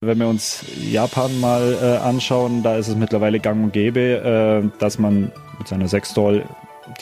Wenn wir uns Japan mal äh, anschauen, da ist es mittlerweile gang und gäbe, äh, dass man mit seiner Sexdoll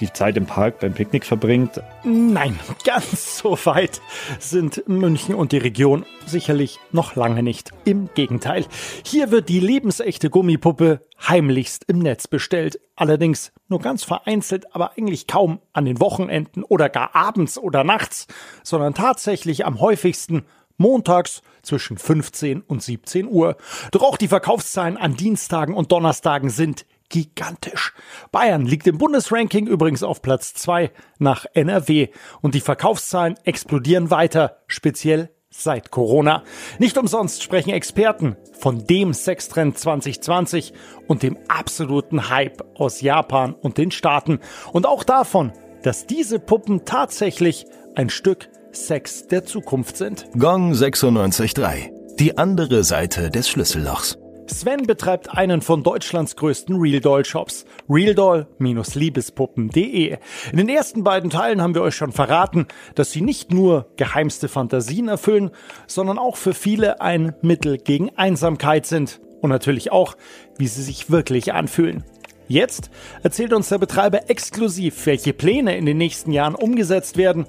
die Zeit im Park beim Picknick verbringt. Nein, ganz so weit sind München und die Region sicherlich noch lange nicht. Im Gegenteil. Hier wird die lebensechte Gummipuppe heimlichst im Netz bestellt. Allerdings nur ganz vereinzelt, aber eigentlich kaum an den Wochenenden oder gar abends oder nachts, sondern tatsächlich am häufigsten montags zwischen 15 und 17 Uhr. Doch auch die Verkaufszahlen an Dienstagen und Donnerstagen sind gigantisch. Bayern liegt im Bundesranking übrigens auf Platz 2 nach NRW und die Verkaufszahlen explodieren weiter, speziell seit Corona. Nicht umsonst sprechen Experten von dem Sextrend 2020 und dem absoluten Hype aus Japan und den Staaten und auch davon, dass diese Puppen tatsächlich ein Stück Sex der Zukunft sind. Gong 96.3. Die andere Seite des Schlüssellochs. Sven betreibt einen von Deutschlands größten Real Doll Shops. realdoll-liebespuppen.de. In den ersten beiden Teilen haben wir euch schon verraten, dass sie nicht nur geheimste Fantasien erfüllen, sondern auch für viele ein Mittel gegen Einsamkeit sind. Und natürlich auch, wie sie sich wirklich anfühlen. Jetzt erzählt uns der Betreiber exklusiv, welche Pläne in den nächsten Jahren umgesetzt werden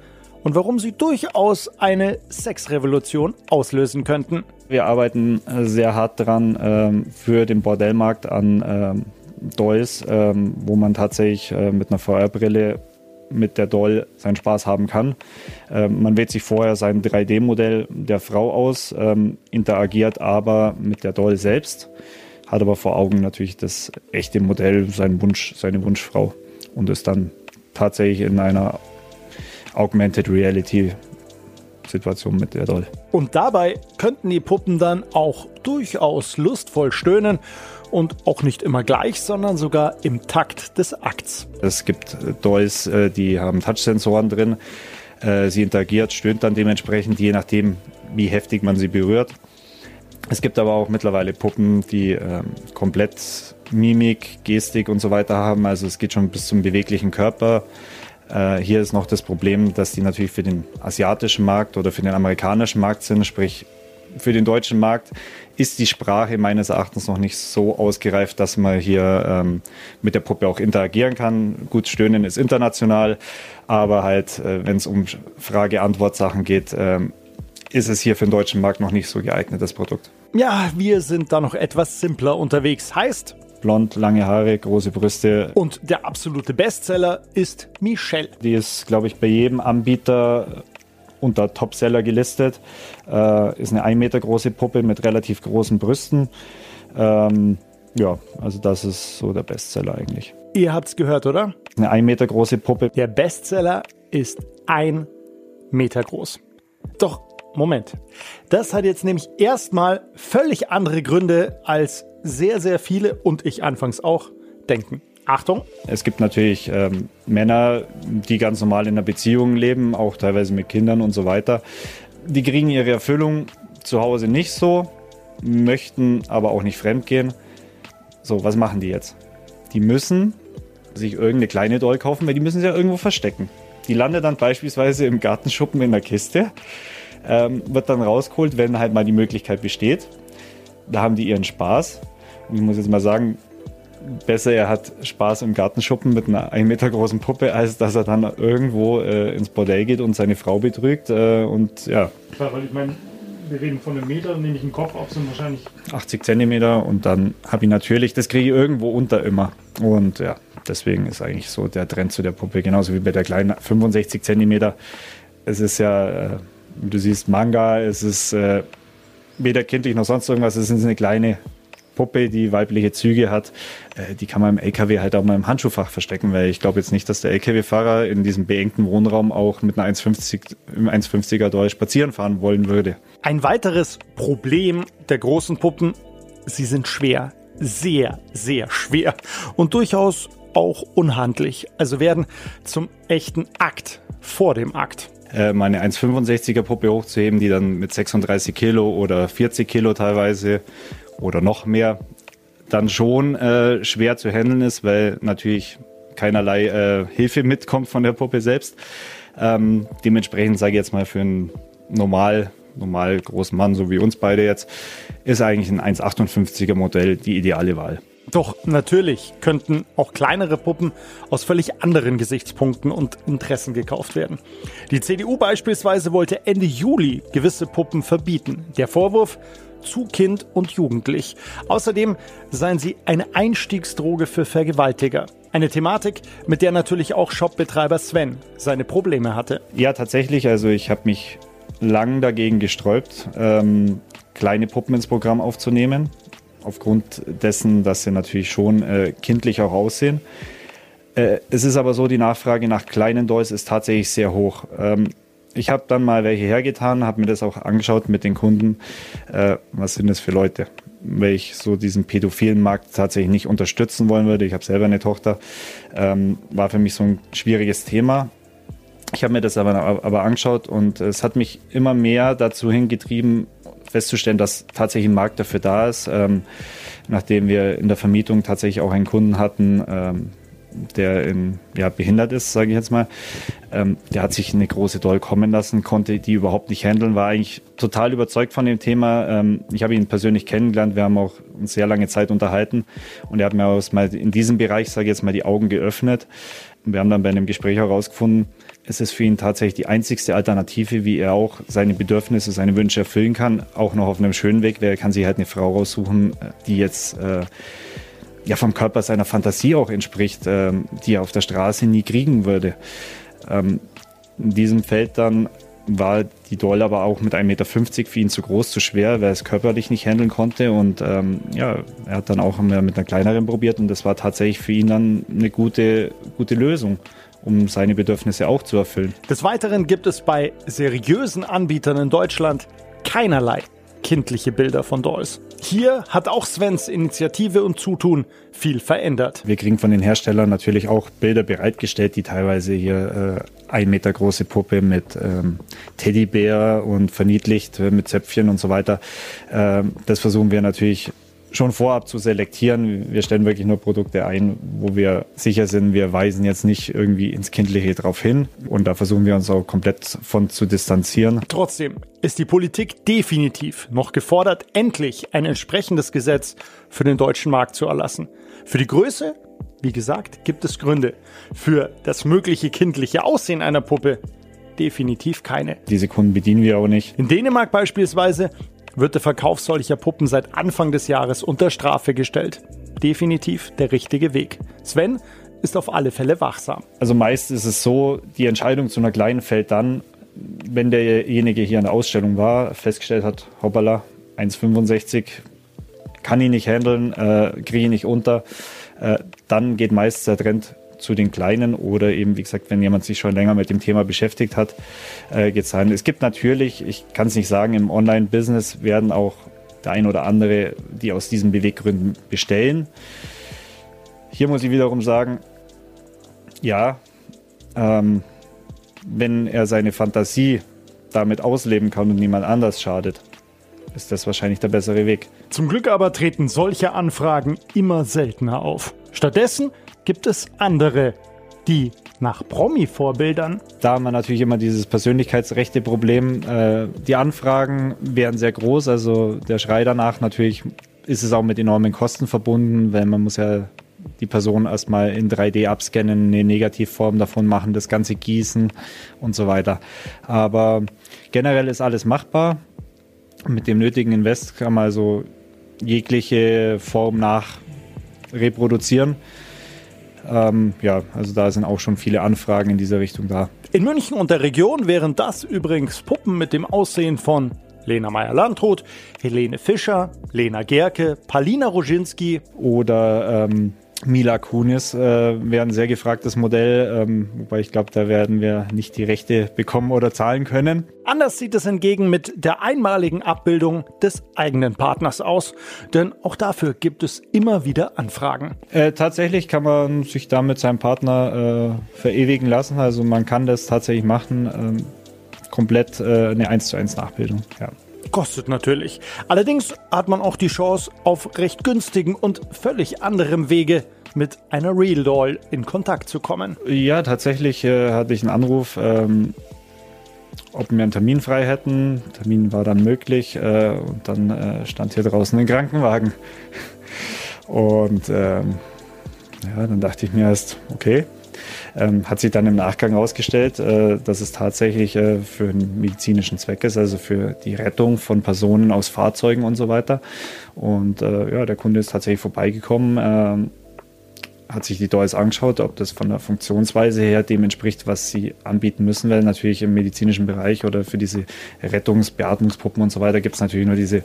und warum sie durchaus eine Sexrevolution auslösen könnten. Wir arbeiten äh, sehr hart dran ähm, für den Bordellmarkt an ähm, Dolls, ähm, wo man tatsächlich äh, mit einer VR-Brille mit der Doll seinen Spaß haben kann. Ähm, man wählt sich vorher sein 3D-Modell der Frau aus, ähm, interagiert aber mit der Doll selbst, hat aber vor Augen natürlich das echte Modell, seinen Wunsch, seine Wunschfrau und ist dann tatsächlich in einer Augmented Reality Situation mit der Doll. Und dabei könnten die Puppen dann auch durchaus lustvoll stöhnen und auch nicht immer gleich, sondern sogar im Takt des Akts. Es gibt äh, Dolls, äh, die haben Touchsensoren drin. Äh, sie interagiert, stöhnt dann dementsprechend, je nachdem, wie heftig man sie berührt. Es gibt aber auch mittlerweile Puppen, die ähm, komplett Mimik, Gestik und so weiter haben. Also es geht schon bis zum beweglichen Körper. Äh, hier ist noch das Problem, dass die natürlich für den asiatischen Markt oder für den amerikanischen Markt sind, sprich für den deutschen Markt ist die Sprache meines Erachtens noch nicht so ausgereift, dass man hier ähm, mit der Puppe auch interagieren kann. Gut, Stöhnen ist international, aber halt, äh, wenn es um Frage-Antwort-Sachen geht, äh, ist es hier für den deutschen Markt noch nicht so geeignet, das Produkt. Ja, wir sind da noch etwas simpler unterwegs. Heißt, blond, lange Haare, große Brüste. Und der absolute Bestseller ist Michelle. Die ist, glaube ich, bei jedem Anbieter unter Topseller gelistet. Äh, ist eine 1 Meter große Puppe mit relativ großen Brüsten. Ähm, ja, also das ist so der Bestseller eigentlich. Ihr habt's gehört, oder? Eine 1 Meter große Puppe. Der Bestseller ist ein Meter groß. Doch, Moment. Das hat jetzt nämlich erstmal völlig andere Gründe als sehr, sehr viele und ich anfangs auch denken. Achtung. Es gibt natürlich ähm, Männer, die ganz normal in einer Beziehung leben, auch teilweise mit Kindern und so weiter. Die kriegen ihre Erfüllung zu Hause nicht so, möchten aber auch nicht fremdgehen. So, was machen die jetzt? Die müssen sich irgendeine kleine Doll kaufen, weil die müssen sie ja irgendwo verstecken. Die landet dann beispielsweise im Gartenschuppen in der Kiste, ähm, wird dann rausgeholt, wenn halt mal die Möglichkeit besteht. Da haben die ihren Spaß ich muss jetzt mal sagen, besser er hat Spaß im Gartenschuppen mit einer 1 Meter großen Puppe, als dass er dann irgendwo äh, ins Bordell geht und seine Frau betrügt. Äh, und ja. Klar, weil ich meine, wir reden von einem Meter, nehme ich einen Kopf auf, sind wahrscheinlich 80 Zentimeter und dann habe ich natürlich, das kriege ich irgendwo unter immer. Und ja, deswegen ist eigentlich so der Trend zu der Puppe, genauso wie bei der kleinen 65 Zentimeter. Es ist ja, äh, du siehst Manga, es ist äh, weder kindlich noch sonst irgendwas, es ist eine kleine Puppe, die weibliche Züge hat, äh, die kann man im LKW halt auch mal im Handschuhfach verstecken, weil ich glaube jetzt nicht, dass der LKW-Fahrer in diesem beengten Wohnraum auch mit einer 1,50, im 1,50er Dollar spazieren fahren wollen würde. Ein weiteres Problem der großen Puppen, sie sind schwer. Sehr, sehr schwer. Und durchaus auch unhandlich. Also werden zum echten Akt vor dem Akt äh, meine 1,65er Puppe hochzuheben, die dann mit 36 Kilo oder 40 Kilo teilweise oder noch mehr dann schon äh, schwer zu handeln ist, weil natürlich keinerlei äh, Hilfe mitkommt von der Puppe selbst. Ähm, dementsprechend sage ich jetzt mal für einen normal normal großen Mann, so wie uns beide jetzt, ist eigentlich ein 1,58er Modell die ideale Wahl. Doch natürlich könnten auch kleinere Puppen aus völlig anderen Gesichtspunkten und Interessen gekauft werden. Die CDU beispielsweise wollte Ende Juli gewisse Puppen verbieten. Der Vorwurf, zu kind und jugendlich. Außerdem seien sie eine Einstiegsdroge für Vergewaltiger. Eine Thematik, mit der natürlich auch Shopbetreiber Sven seine Probleme hatte. Ja, tatsächlich. Also ich habe mich lang dagegen gesträubt, ähm, kleine Puppen ins Programm aufzunehmen aufgrund dessen, dass sie natürlich schon äh, kindlich auch aussehen. Äh, es ist aber so, die Nachfrage nach kleinen Dolls ist tatsächlich sehr hoch. Ähm, ich habe dann mal welche hergetan, habe mir das auch angeschaut mit den Kunden. Äh, was sind das für Leute? Weil ich so diesen pädophilen Markt tatsächlich nicht unterstützen wollen würde. Ich habe selber eine Tochter. Ähm, war für mich so ein schwieriges Thema. Ich habe mir das aber, aber angeschaut und es hat mich immer mehr dazu hingetrieben, festzustellen, dass tatsächlich ein Markt dafür da ist. Ähm, nachdem wir in der Vermietung tatsächlich auch einen Kunden hatten, ähm, der in, ja, behindert ist, sage ich jetzt mal, ähm, der hat sich eine große Doll kommen lassen, konnte die überhaupt nicht handeln, war eigentlich total überzeugt von dem Thema. Ähm, ich habe ihn persönlich kennengelernt, wir haben auch eine sehr lange Zeit unterhalten und er hat mir aus mal in diesem Bereich, sage ich jetzt mal, die Augen geöffnet. Wir haben dann bei einem Gespräch herausgefunden, es ist für ihn tatsächlich die einzigste Alternative, wie er auch seine Bedürfnisse, seine Wünsche erfüllen kann, auch noch auf einem schönen Weg. Wer kann sich halt eine Frau raussuchen, die jetzt äh, ja vom Körper seiner Fantasie auch entspricht, ähm, die er auf der Straße nie kriegen würde. Ähm, in diesem Feld dann war die Doll aber auch mit 1,50 Meter für ihn zu groß, zu schwer, weil er es körperlich nicht handeln konnte. Und ähm, ja, er hat dann auch mit einer kleineren probiert und das war tatsächlich für ihn dann eine gute, gute Lösung um seine Bedürfnisse auch zu erfüllen. Des Weiteren gibt es bei seriösen Anbietern in Deutschland keinerlei kindliche Bilder von Dolls. Hier hat auch Svens Initiative und Zutun viel verändert. Wir kriegen von den Herstellern natürlich auch Bilder bereitgestellt, die teilweise hier äh, ein Meter große Puppe mit ähm, Teddybär und verniedlicht äh, mit Zäpfchen und so weiter. Ähm, das versuchen wir natürlich schon vorab zu selektieren. Wir stellen wirklich nur Produkte ein, wo wir sicher sind, wir weisen jetzt nicht irgendwie ins Kindliche drauf hin. Und da versuchen wir uns auch komplett von zu distanzieren. Trotzdem ist die Politik definitiv noch gefordert, endlich ein entsprechendes Gesetz für den deutschen Markt zu erlassen. Für die Größe, wie gesagt, gibt es Gründe. Für das mögliche kindliche Aussehen einer Puppe definitiv keine. Diese Kunden bedienen wir auch nicht. In Dänemark beispielsweise wird der Verkauf solcher Puppen seit Anfang des Jahres unter Strafe gestellt. Definitiv der richtige Weg. Sven ist auf alle Fälle wachsam. Also meist ist es so, die Entscheidung zu einer kleinen fällt dann, wenn derjenige hier an der Ausstellung war, festgestellt hat, hoppala, 1,65 kann ich nicht handeln, äh, kriege ich nicht unter, äh, dann geht meist der Trend zu den Kleinen oder eben, wie gesagt, wenn jemand sich schon länger mit dem Thema beschäftigt hat, äh, geht es rein. Es gibt natürlich, ich kann es nicht sagen, im Online-Business werden auch der ein oder andere, die aus diesen Beweggründen bestellen. Hier muss ich wiederum sagen, ja, ähm, wenn er seine Fantasie damit ausleben kann und niemand anders schadet, ist das wahrscheinlich der bessere Weg. Zum Glück aber treten solche Anfragen immer seltener auf. Stattdessen gibt es andere, die nach Promi-Vorbildern. Da haben wir natürlich immer dieses Persönlichkeitsrechte-Problem. Äh, die Anfragen wären sehr groß, also der Schrei danach natürlich ist es auch mit enormen Kosten verbunden, weil man muss ja die Person erstmal in 3D abscannen, eine Negativform davon machen, das Ganze gießen und so weiter. Aber generell ist alles machbar. Mit dem nötigen Invest kann man also jegliche Form nach reproduzieren. Ähm, ja, also da sind auch schon viele Anfragen in dieser Richtung da. In München und der Region wären das übrigens Puppen mit dem Aussehen von Lena Meyer-Landrut, Helene Fischer, Lena Gerke, Palina Roginski oder ähm, Mila Kunis äh, wäre ein sehr gefragtes Modell, ähm, wobei ich glaube, da werden wir nicht die Rechte bekommen oder zahlen können. Anders sieht es hingegen mit der einmaligen Abbildung des eigenen Partners aus, denn auch dafür gibt es immer wieder Anfragen. Äh, tatsächlich kann man sich da mit seinem Partner äh, verewigen lassen, also man kann das tatsächlich machen, ähm, komplett äh, eine 1 zu 1 Nachbildung. Ja. Kostet natürlich. Allerdings hat man auch die Chance, auf recht günstigen und völlig anderem Wege mit einer Real Doll in Kontakt zu kommen. Ja, tatsächlich äh, hatte ich einen Anruf. Ähm, ob wir einen Termin frei hätten. Termin war dann möglich äh, und dann äh, stand hier draußen ein Krankenwagen. Und ähm, ja, dann dachte ich mir erst, okay. Ähm, hat sich dann im Nachgang herausgestellt, äh, dass es tatsächlich äh, für einen medizinischen Zweck ist, also für die Rettung von Personen aus Fahrzeugen und so weiter. Und äh, ja, der Kunde ist tatsächlich vorbeigekommen, ähm, hat sich die DOIs angeschaut, ob das von der Funktionsweise her dem entspricht, was sie anbieten müssen, weil natürlich im medizinischen Bereich oder für diese Rettungs-, Beatmungspuppen und so weiter gibt es natürlich nur diese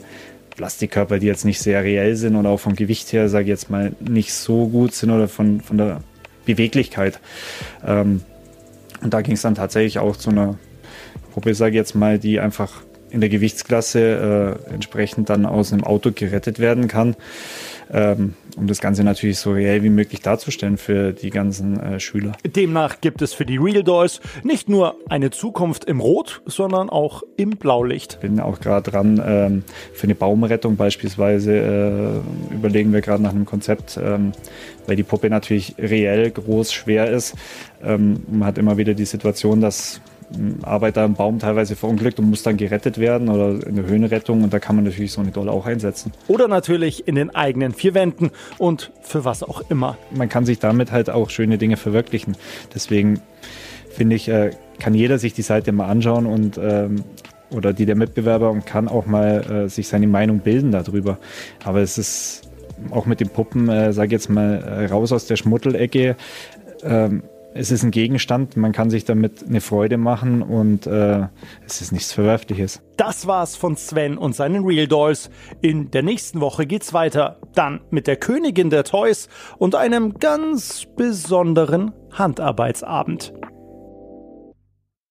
Plastikkörper, die jetzt nicht sehr reell sind oder auch vom Gewicht her, sage ich jetzt mal, nicht so gut sind oder von, von der Beweglichkeit. Ähm, und da ging es dann tatsächlich auch zu einer Puppe, sage ich jetzt mal, die einfach in der Gewichtsklasse äh, entsprechend dann aus einem Auto gerettet werden kann ähm, um das Ganze natürlich so reell wie möglich darzustellen für die ganzen äh, Schüler. Demnach gibt es für die Real Dolls nicht nur eine Zukunft im Rot, sondern auch im Blaulicht. Bin auch gerade dran, ähm, für eine Baumrettung beispielsweise äh, überlegen wir gerade nach einem Konzept, ähm, weil die Puppe natürlich reell groß, schwer ist. Ähm, man hat immer wieder die Situation, dass Arbeiter am Baum teilweise verunglückt und muss dann gerettet werden oder in der Höhenrettung und da kann man natürlich so eine Dolle auch einsetzen. Oder natürlich in den eigenen vier Wänden und für was auch immer. Man kann sich damit halt auch schöne Dinge verwirklichen. Deswegen finde ich, äh, kann jeder sich die Seite mal anschauen und ähm, oder die der Mitbewerber und kann auch mal äh, sich seine Meinung bilden darüber. Aber es ist auch mit den Puppen, äh, sage jetzt mal, äh, raus aus der Schmuddelecke. Ähm, es ist ein Gegenstand, man kann sich damit eine Freude machen und äh, es ist nichts Verwerfliches. Das war's von Sven und seinen Real Dolls. In der nächsten Woche geht's weiter. Dann mit der Königin der Toys und einem ganz besonderen Handarbeitsabend.